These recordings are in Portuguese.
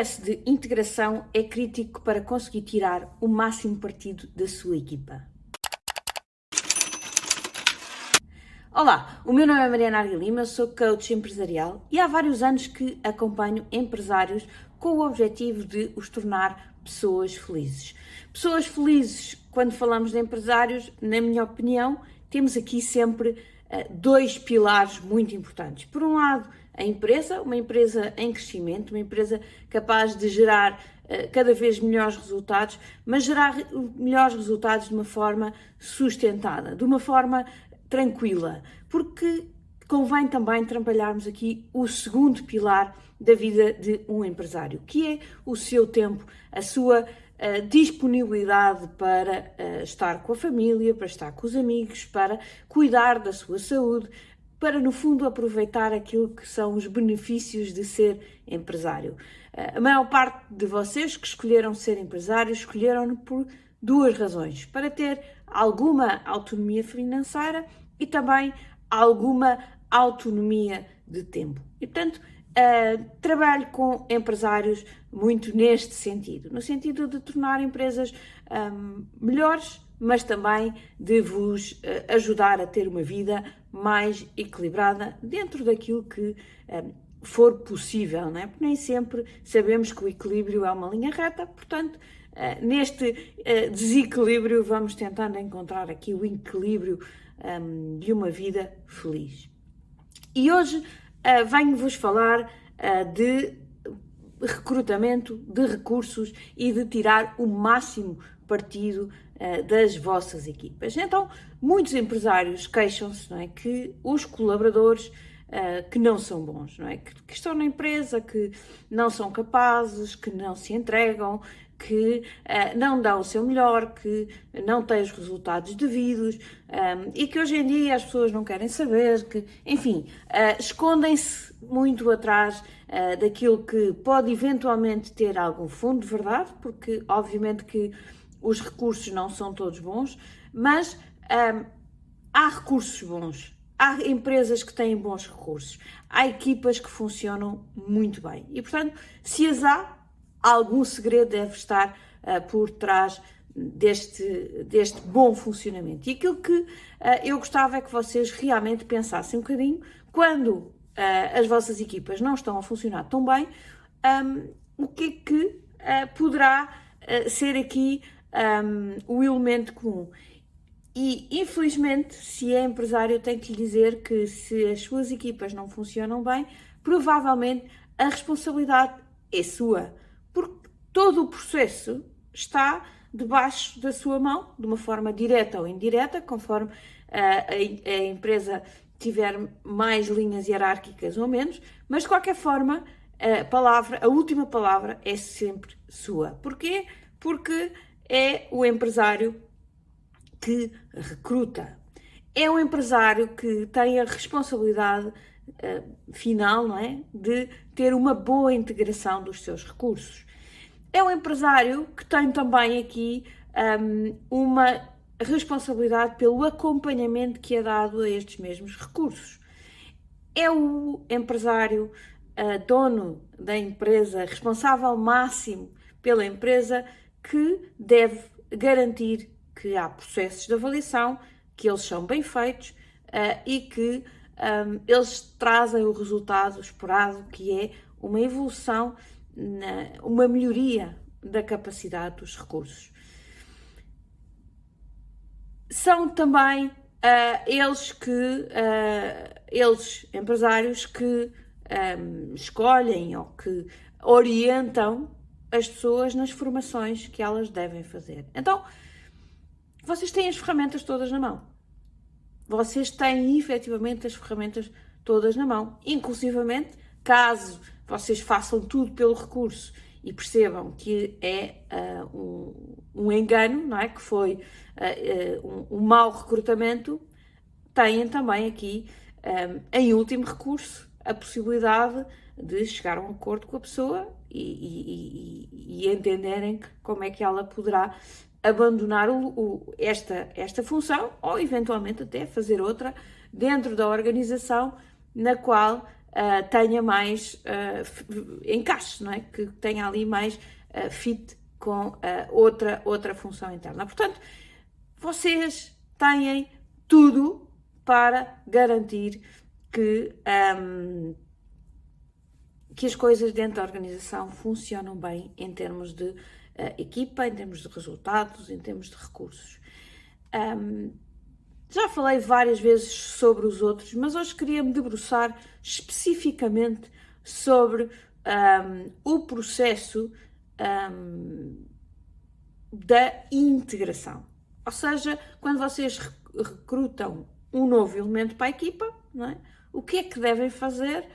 processo de integração é crítico para conseguir tirar o máximo partido da sua equipa. Olá, o meu nome é Mariana Arguilima, sou coach empresarial e há vários anos que acompanho empresários com o objetivo de os tornar pessoas felizes. Pessoas felizes, quando falamos de empresários, na minha opinião, temos aqui sempre uh, dois pilares muito importantes. Por um lado, a empresa, uma empresa em crescimento, uma empresa capaz de gerar uh, cada vez melhores resultados, mas gerar melhores resultados de uma forma sustentada, de uma forma tranquila, porque convém também trabalharmos aqui o segundo pilar da vida de um empresário, que é o seu tempo, a sua uh, disponibilidade para estar com a família, para estar com os amigos, para cuidar da sua saúde, para no fundo aproveitar aquilo que são os benefícios de ser empresário. Uh, a maior parte de vocês que escolheram ser empresários escolheram-no por duas razões: para ter alguma autonomia financeira e também alguma autonomia de tempo. E, portanto, uh, trabalho com empresários muito neste sentido, no sentido de tornar empresas um, melhores, mas também de vos uh, ajudar a ter uma vida mais equilibrada dentro daquilo que um, for possível, não é? Porque nem sempre sabemos que o equilíbrio é uma linha reta, portanto, uh, neste desequilíbrio vamos tentando encontrar aqui o equilíbrio um, de uma vida feliz. E hoje venho-vos falar de recrutamento de recursos e de tirar o máximo partido uh, das vossas equipas. Então, muitos empresários queixam-se é, que os colaboradores Uh, que não são bons, não é? Que, que, estão na empresa, que não são capazes, que não se entregam, que uh, não dá o seu melhor, que não tem os resultados devidos um, eh, e que hoje em dia as pessoas não querem saber, que, enfim, escondem-se muito atrás daquilo que pode eventualmente ter algum fundo de verdade, porque obviamente que os recursos não são todos bons, mas um, há recursos bons. Há empresas que têm bons recursos, há equipas que funcionam muito bem e, portanto, se as há, algum segredo deve estar uh, por trás deste, deste bom funcionamento. E aquilo que uh, eu gostava é que vocês realmente pensassem um bocadinho quando uh, as vossas equipas não estão a funcionar tão bem, um, o que é que poderá ser aqui um, o elemento comum. E, infelizmente, se é empresário, tenho que lhe dizer que se as suas equipas não funcionam bem, provavelmente a responsabilidade é sua porque todo o processo está debaixo da sua mão, de uma forma direta ou indireta, conforme a, a, a empresa tiver mais linhas hierárquicas ou menos, mas de qualquer forma, a palavra, a última palavra é sempre sua. Porquê? Porque é o empresário que recruta. É o empresário que tem a responsabilidade uh, final, não é? De ter uma boa integração dos seus recursos. É um empresário que tem também aqui um, uma responsabilidade pelo acompanhamento que é dado a estes mesmos recursos. É o empresário, uh, dono da empresa, responsável máximo pela empresa, que deve garantir que há processos de avaliação, que eles são bem feitos uh, e que um, eles trazem o resultado esperado, que é uma evolução, na, uma melhoria da capacidade dos recursos. São também uh, eles que, uh, eles, empresários, que um, escolhem ou que orientam as pessoas nas formações que elas devem fazer. Então, vocês têm as ferramentas todas na mão vocês têm efetivamente as ferramentas todas na mão. Inclusivamente, caso vocês façam tudo pelo recurso e percebam que é uh, um, um, engano, não é? Que foi uh, uh, um, um mau recrutamento, têm também aqui, um, em último recurso, a possibilidade de chegar a um acordo com a pessoa e, e, e, entenderem como é que ela poderá abandonar o, o, esta, esta função ou eventualmente até fazer outra dentro da organização na qual uh, tenha mais uh, encaixe, não é? Que tenha ali mais uh, fit com outra, outra função interna. Portanto, vocês têm tudo para garantir que, um, que as coisas dentro da organização funcionam bem em termos de equipa, em termos de resultados, em termos de recursos. Um, já falei várias vezes sobre os outros, mas hoje queria me debruçar especificamente sobre um, o processo um, da integração. Ou seja, quando vocês recrutam um novo elemento para a equipa, é? o que é que devem fazer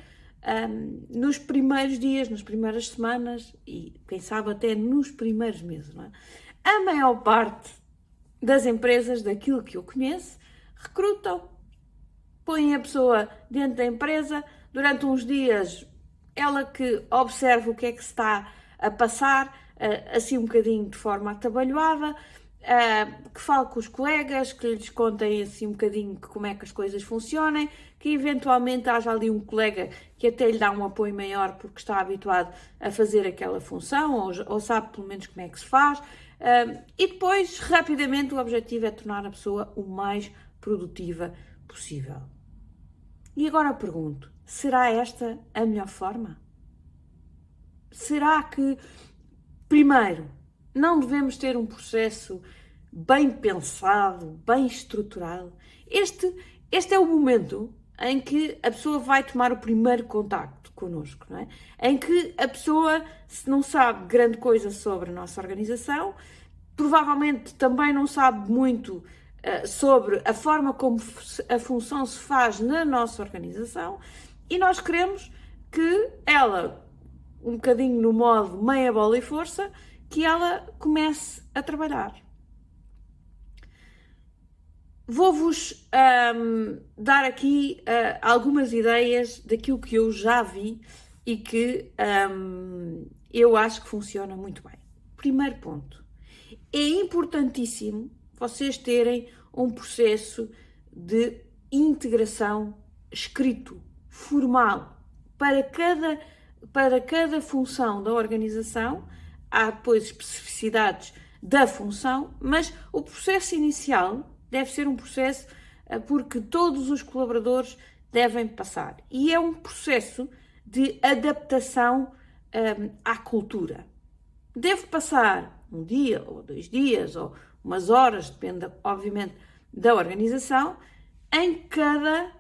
um, nos primeiros dias, nas primeiras semanas e, quem sabe, até nos primeiros meses. É? A maior parte das empresas, daquilo que eu conheço, recrutam, põem a pessoa dentro da empresa, durante uns dias ela que observa o que é que está a passar, eh, assim um bocadinho de forma atabalhoada, eh, que fale com os colegas, que lhes contem assim um bocadinho como é que as coisas funcionem, que eventualmente haja ali um colega que até lhe dá um apoio maior porque está habituado a fazer aquela função ou, ou sabe pelo menos como é que se faz. Eh, e depois, rapidamente, o objetivo é tornar a pessoa o mais produtiva possível. E agora pergunto: será esta a melhor forma? Será que, primeiro, não devemos ter um processo bem pensado, bem estruturado? Este, este é o momento em que a pessoa vai tomar o primeiro contacto connosco, não é? Em que a pessoa, se não sabe grande coisa sobre a nossa organização, provavelmente também não sabe muito eh, sobre a forma como a função se faz na nossa organização e nós queremos que ela, um bocadinho no modo meia bola e força, que ela comece a trabalhar. Vou-vos um, dar aqui uh, algumas ideias daquilo que eu já vi e que um, eu acho que funciona muito bem. Primeiro ponto. É importantíssimo vocês terem um processo de integração escrito, formal, para cada, para cada função da organização. Há depois especificidades da função, mas o processo inicial deve ser um processo eh, porque todos os colaboradores devem passar. E é um processo de adaptação um, eh, à cultura. Deve passar um dia ou dois dias ou umas horas, depende, obviamente, da organização, em cada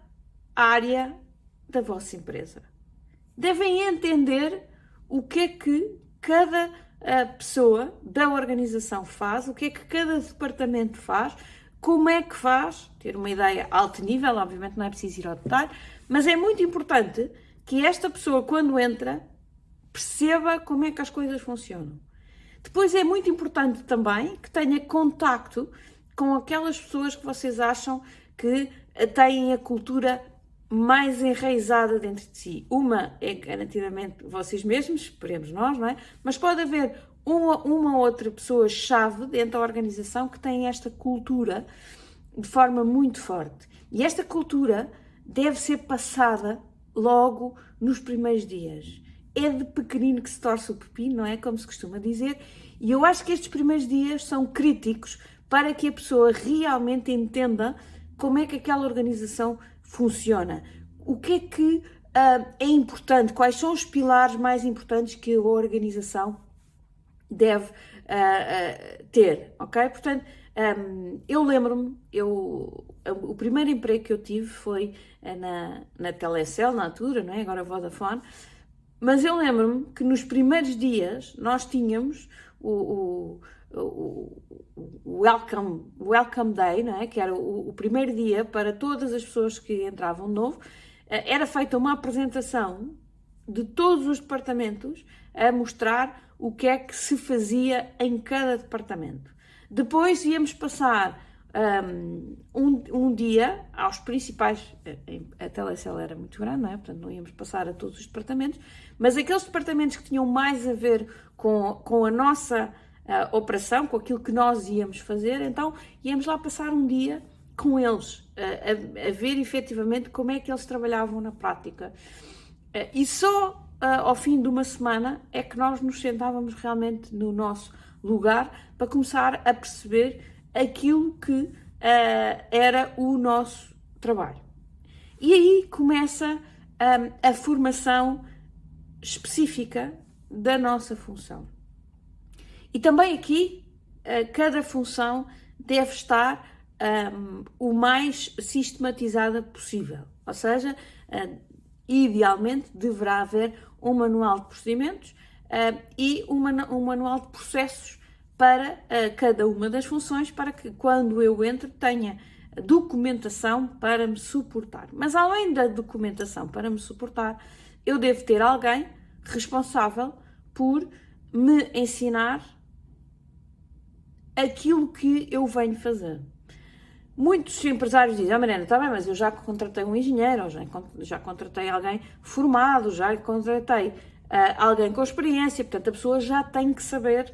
área da vossa empresa. Devem entender o que é que cada eh, pessoa da organização faz, o que é que cada departamento faz, como é que faz, ter uma ideia alto nível, obviamente não é preciso ir ao detalhe, mas é muito importante que esta pessoa, quando entra, perceba como é que as coisas funcionam. Depois é muito importante também que tenha contacto com aquelas pessoas que vocês acham que têm a cultura mais enraizada dentro de si. Uma é garantidamente vocês mesmos, esperemos nós, não é? Mas pode haver uma, uma outra pessoa-chave dentro da organização que tem esta cultura de forma muito forte. E esta cultura deve ser passada logo nos primeiros dias é de pequenino que se torce o pepino, não é? Como se costuma dizer. E eu acho que estes primeiros dias são críticos para que a pessoa realmente entenda como é que aquela organização funciona. O que é que uh, é importante, quais são os pilares mais importantes que a organização deve uh, uh, ter, ok? Portanto, um, eu lembro-me, eu, o primeiro emprego que eu tive foi na, na Telecel, na altura, não é? agora Vodafone, mas eu lembro-me que nos primeiros dias nós tínhamos o, o, o, welcome, welcome Day, não é? que era o, o, primeiro dia para todas as pessoas que entravam novo, eh, era feita uma apresentação de todos os departamentos a mostrar o que é que se fazia em cada departamento. Depois íamos passar um, um dia aos principais, a telecel era muito grande, não é? Portanto, não íamos passar a todos os departamentos, mas aqueles departamentos que tinham mais a ver com, com a nossa uh, operação, com aquilo que nós íamos fazer, então íamos lá passar um dia com eles, uh, a, a, ver efetivamente como é que eles trabalhavam na prática. e só ao fim de uma semana é que nós nos sentávamos realmente no nosso lugar para começar a perceber aquilo que era o nosso trabalho. E aí começa a formação específica da nossa função. E também aqui, cada função deve estar um, o mais sistematizada possível. Ou seja, uh, idealmente deverá haver um manual de procedimentos uh, e um, manual de processos para cada uma das funções, para que quando eu entro tenha documentação para me suportar. Mas além da documentação para me suportar, eu devo ter alguém responsável por me ensinar aquilo que eu venho fazer. Muitos empresários dizem, ah Mariana, está bem, mas eu já contratei um engenheiro, já, já contratei alguém formado, já contratei uh, alguém com experiência, portanto a pessoa já tem que saber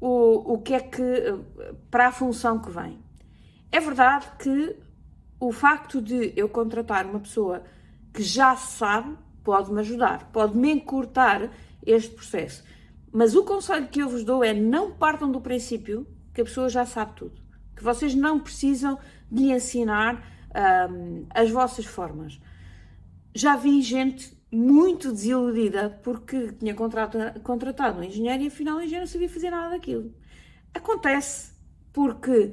o, o que é que, uh, para a função que vem. É verdade que o facto de eu contratar uma pessoa que já sabe pode-me ajudar, pode-me encurtar este processo. Mas o conselho que eu vos dou é não partam do princípio que a pessoa já sabe tudo que vocês não precisam de lhe ensinar um, as vossas formas. Já vi gente muito desiludida porque tinha contratado um engenheiro e afinal o engenheiro não sabia fazer nada daquilo. Acontece porque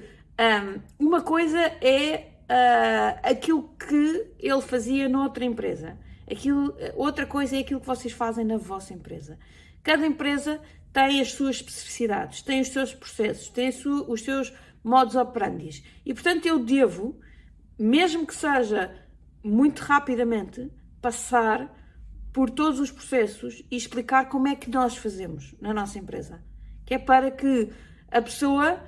um, uma coisa é uh, aquilo que ele fazia noutra empresa. Aquilo, outra coisa é aquilo que vocês fazem na vossa empresa. Cada empresa tem as suas especificidades, tem os seus processos, tem os seus modus operandi. E portanto eu devo, mesmo que seja muito rapidamente, passar por todos os processos e explicar como é que nós fazemos na nossa empresa. Que é para que a pessoa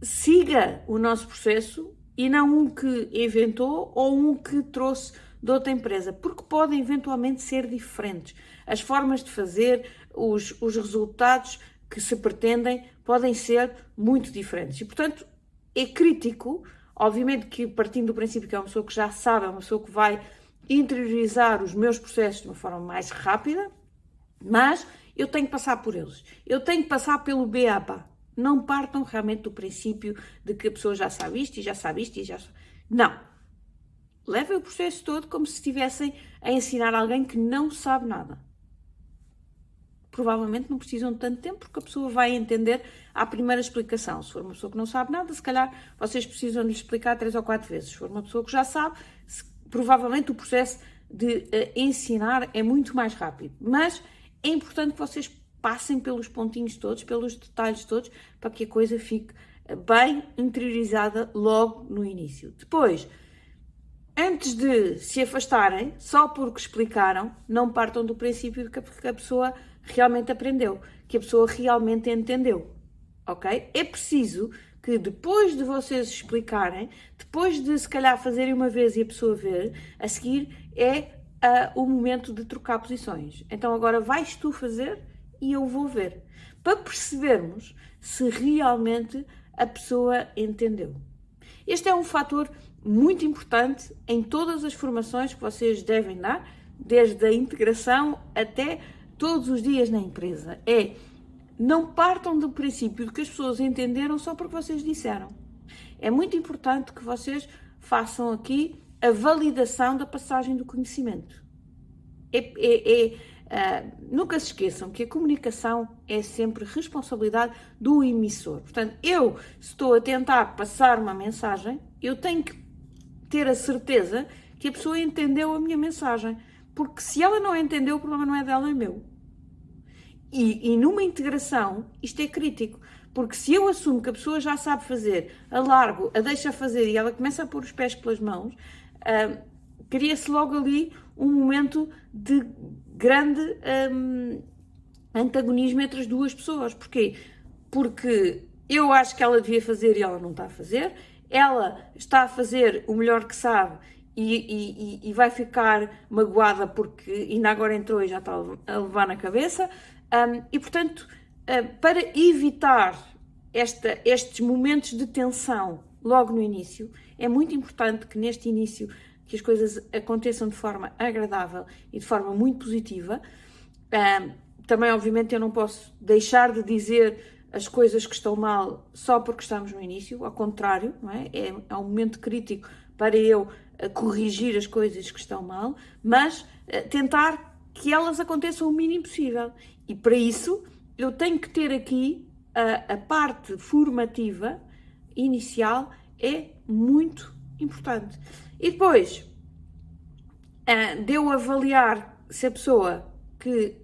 siga o nosso processo e não um que inventou ou um que trouxe de outra empresa, porque podem eventualmente ser diferentes. As formas de fazer, os, os resultados que se pretendem podem ser muito diferentes. E, portanto, é crítico, obviamente que partindo do princípio que é uma pessoa que já sabe, é uma pessoa que vai interiorizar os meus processos de uma forma mais rápida, mas eu tenho que passar por eles. Eu tenho que passar pelo BABA. Não partam realmente do princípio de que a pessoa já sabe isto e já sabe isto e já sabe. Não. Levem o processo todo como se estivessem a ensinar alguém que não sabe nada provavelmente não precisam de tanto tempo, porque a pessoa vai entender à primeira explicação. Se for uma pessoa que não sabe nada, se calhar vocês precisam lhe explicar três ou quatro vezes. Se for uma pessoa que já sabe, se, provavelmente o processo de uh, ensinar é muito mais rápido. Mas é importante que vocês passem pelos pontinhos todos, pelos detalhes todos, para que a coisa fique eh, bem interiorizada logo no início. Depois, antes de se afastarem, só porque explicaram, não partam do princípio que a pessoa realmente aprendeu, que a pessoa realmente entendeu. Ok? É preciso que depois de vocês explicarem, depois de se calhar fazerem uma vez e a pessoa ver, a seguir é uh, o momento de trocar posições. Então agora vais tu fazer e eu vou ver. Para percebermos se realmente a pessoa entendeu. Este é um fator muito importante em todas as formações que vocês devem dar, desde a integração até todos os dias na empresa é não partam do princípio de que as pessoas entenderam só porque vocês disseram. É muito importante que vocês façam aqui a validação da passagem do conhecimento. É, é, é, uh, nunca se esqueçam que a comunicação é sempre responsabilidade do emissor. Portanto, eu estou a tentar passar uma mensagem, eu tenho que ter a certeza que a pessoa entendeu a minha mensagem. Porque se ela não entendeu, o problema não é dela, é meu. E, e numa integração, isto é crítico. Porque se eu assumo que a pessoa já sabe fazer, a largo, a deixa fazer e ela começa a pôr os pés pelas mãos, uh, cria-se logo ali um momento de grande um, antagonismo entre as duas pessoas. Porquê? Porque eu acho que ela devia fazer e ela não está a fazer, ela está a fazer o melhor que sabe e, e, e, vai ficar magoada porque ainda agora entrou e já está a levar na cabeça. Um, e portanto, uh, para evitar esta, estes momentos de tensão logo no início, é muito importante que neste início que as coisas aconteçam de forma agradável e de forma muito positiva. Uh, também, obviamente, eu não posso deixar de dizer as coisas que estão mal só porque estamos no início, ao contrário, não é? É, é um momento crítico para eu uh, corrigir as coisas que estão mal, mas uh, tentar que elas aconteçam o mínimo possível. E para isso eu tenho que ter aqui a, a parte formativa inicial é muito importante. E depois uh, de eu avaliar se a pessoa que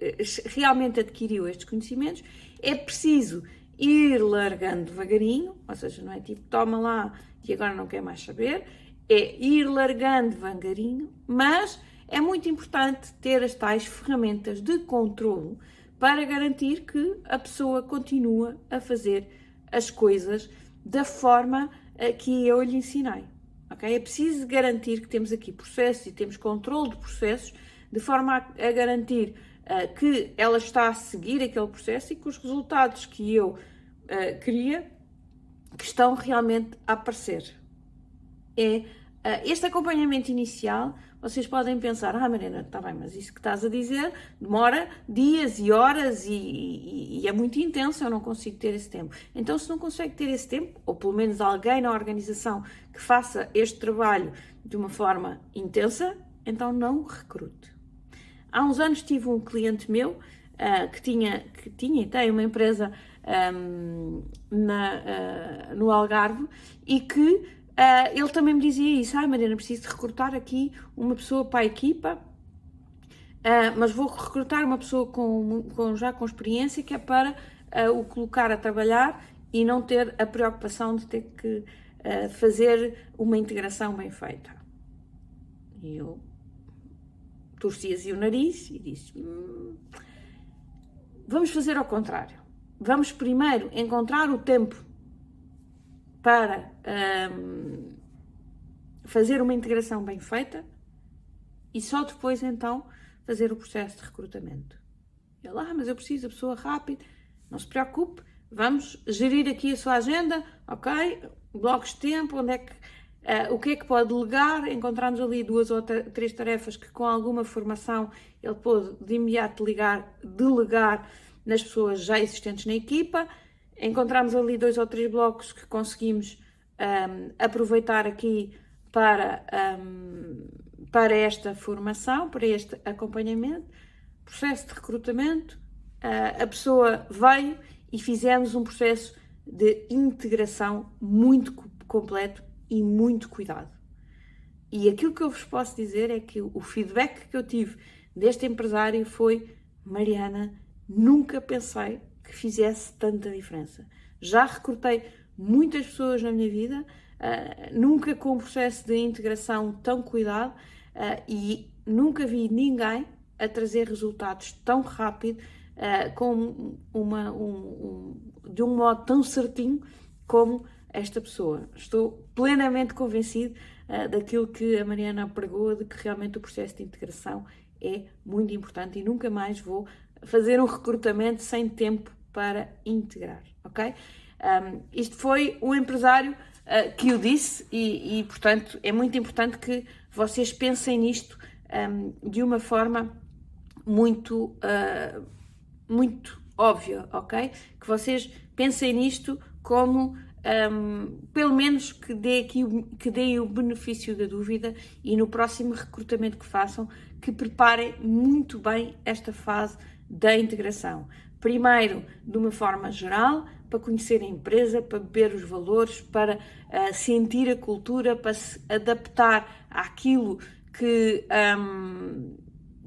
realmente adquiriu estes conhecimentos, é preciso ir largando devagarinho, ou seja, não é tipo toma lá e agora não quer mais saber, é ir largando devagarinho, mas é muito importante ter as tais ferramentas de controlo para garantir que a pessoa continua a fazer as coisas da forma eh, que eu lhe ensinei. Okay? É preciso garantir que temos aqui processos e temos controle de processos de forma a, a garantir uh, que ela está a seguir aquele processo e que os resultados que eu uh, queria que estão realmente a aparecer. É uh, este acompanhamento inicial vocês podem pensar, ah, Mariana, está bem, mas isso que estás a dizer demora dias e horas e, e, e, é muito intenso, eu não consigo ter esse tempo. Então, se não consegue ter esse tempo, ou pelo menos alguém na organização que faça este trabalho de uma forma intensa, então não recrute. Há uns anos tive um cliente meu uh, que, tinha, que tinha e tem uma empresa um, na, uh, no Algarve e que Uh, ele também me dizia isso, ai ah, Mariana, preciso de recrutar aqui uma pessoa para a equipa, mas vou recrutar uma pessoa com, com, já com experiência que é para o colocar a trabalhar e não ter a preocupação de ter que fazer uma integração bem feita. E eu torci assim o nariz e disse: hum, vamos fazer ao contrário. Vamos primeiro encontrar o tempo para um, fazer uma integração bem feita e só depois então fazer o processo de recrutamento. Ele, ah, mas eu preciso da pessoa rápida. Não se preocupe, vamos gerir aqui a sua agenda, ok? Blocos de tempo, onde é que, uh, o que é que pode delegar. Encontramos ali duas ou três tarefas que, com alguma formação, ele pôde de imediato ligar, delegar nas pessoas já existentes na equipa encontramos ali dois ou três blocos que conseguimos um, aproveitar aqui para, um, para esta formação, para este acompanhamento, processo de recrutamento. Uh, a pessoa veio e fizemos um processo de integração muito completo e muito cuidado. E aquilo que eu vos posso dizer é que o feedback que eu tive deste empresário foi: Mariana, nunca pensei que fizesse tanta diferença. Já recrutei muitas pessoas na minha vida, uh, nunca com um processo de integração tão cuidado uh, e nunca vi ninguém a trazer resultados tão rápido, uh, com uma, um, um, de um modo tão certinho como esta pessoa. Estou plenamente convencido daquilo que a Mariana pregou, de que realmente o processo de integração é muito importante e nunca mais vou fazer um recrutamento sem tempo para integrar, ok? Um, isto foi um empresário uh, que o disse e, e, portanto, é muito importante que vocês pensem nisto um, de uma forma muito, uh, muito óbvia, ok? Que vocês pensem nisto como um, pelo menos que dê aqui que deem o benefício da dúvida e no próximo recrutamento que façam, que preparem muito bem esta fase da integração. Primeiro, de uma forma geral, para conhecer a empresa, para beber os valores, para uh, sentir a cultura, para se adaptar àquilo que, um,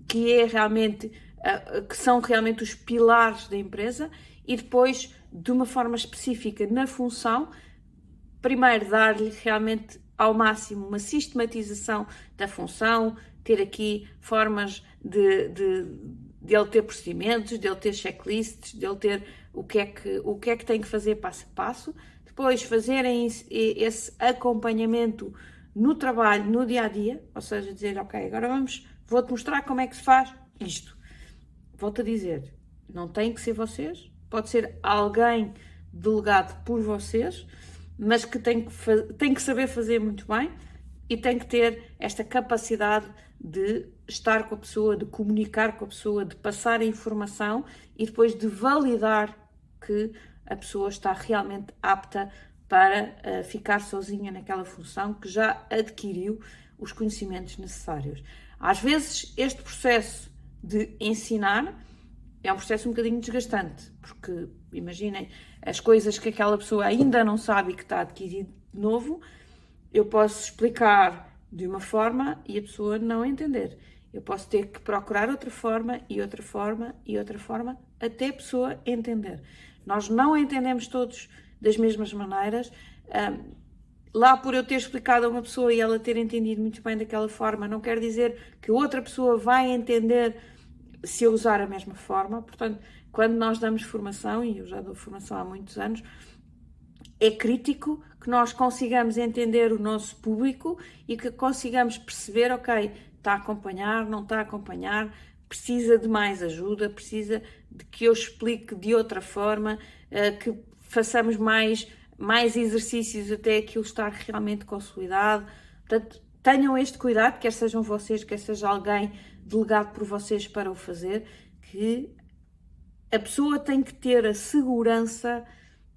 que é realmente uh, que são realmente os pilares da empresa e depois de uma forma específica na função, primeiro dar-lhe realmente ao máximo uma sistematização da função, ter aqui formas de, de de ele ter procedimentos, de ele ter checklists, de ele ter o que é que, o que, é que tem que fazer passo a passo. Depois, fazerem esse acompanhamento no trabalho, no dia a dia, ou seja, dizer, ok, agora vamos, vou-te mostrar como é que se faz isto. Volto a dizer, não tem que ser vocês, pode ser alguém delegado por vocês, mas que tem que, tem que saber fazer muito bem e tem que ter esta capacidade de estar com a pessoa, de comunicar com a pessoa, de passar a informação e depois de validar que a pessoa está realmente apta para uh, ficar sozinha naquela função que já adquiriu os conhecimentos necessários. Às vezes, este processo de ensinar é um processo um bocadinho desgastante, porque imaginem as coisas que aquela pessoa ainda não sabe e que está adquirido de novo, eu posso explicar de uma forma e a pessoa não entender. Eu posso ter que procurar outra forma e outra forma e outra forma até a pessoa entender. Nós não entendemos todos das mesmas maneiras. Lá por eu ter explicado a uma pessoa e ela ter entendido muito bem daquela forma, não quer dizer que outra pessoa vai entender se eu usar a mesma forma. Portanto, quando nós damos formação, e eu já dou formação há muitos anos, é crítico que nós consigamos entender o nosso público e que consigamos perceber, ok, está a acompanhar, não está a acompanhar, precisa de mais ajuda, precisa de que eu explique de outra forma, eh, que façamos mais, mais exercícios até aquilo estar realmente consolidado. Portanto, tenham este cuidado, quer sejam vocês, quer seja alguém delegado por vocês para o fazer, que a pessoa tem que ter a segurança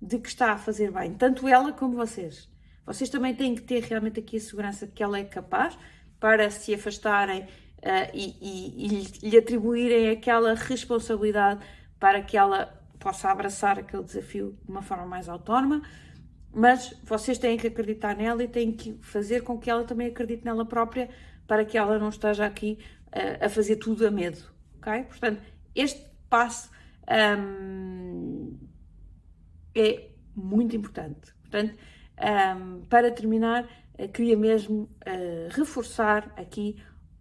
de que está a fazer bem, tanto ela como vocês. Vocês também têm que ter realmente aqui a segurança de que ela é capaz para se afastarem uh, e, e, e lhe atribuírem aquela responsabilidade para que ela possa abraçar aquele desafio de uma forma mais autónoma, mas vocês têm que acreditar nela e têm que fazer com que ela também acredite nela própria para que ela não esteja aqui a fazer tudo a medo, ok? Portanto, este passo um, é muito importante. Portanto, um, para terminar, uh, queria mesmo uh, reforçar aqui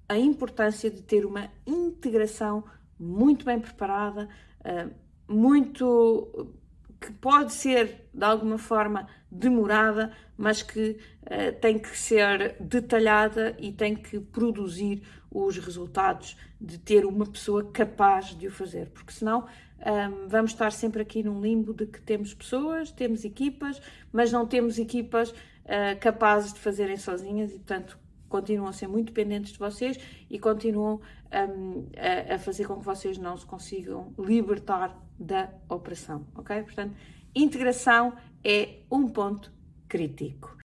a importância de ter uma integração muito bem preparada, uh, muito que pode ser de alguma forma demorada, mas que uh, tem que ser detalhada e tem que produzir os resultados de ter uma pessoa capaz de o fazer, porque senão um, vamos estar sempre aqui num limbo de que temos pessoas, temos equipas, mas não temos equipas uh, capazes de fazerem sozinhas e, portanto, continuam a ser muito dependentes de vocês e continuam um, a, a, fazer com que vocês não se consigam libertar da operação, ok? Portanto, integração é um ponto crítico.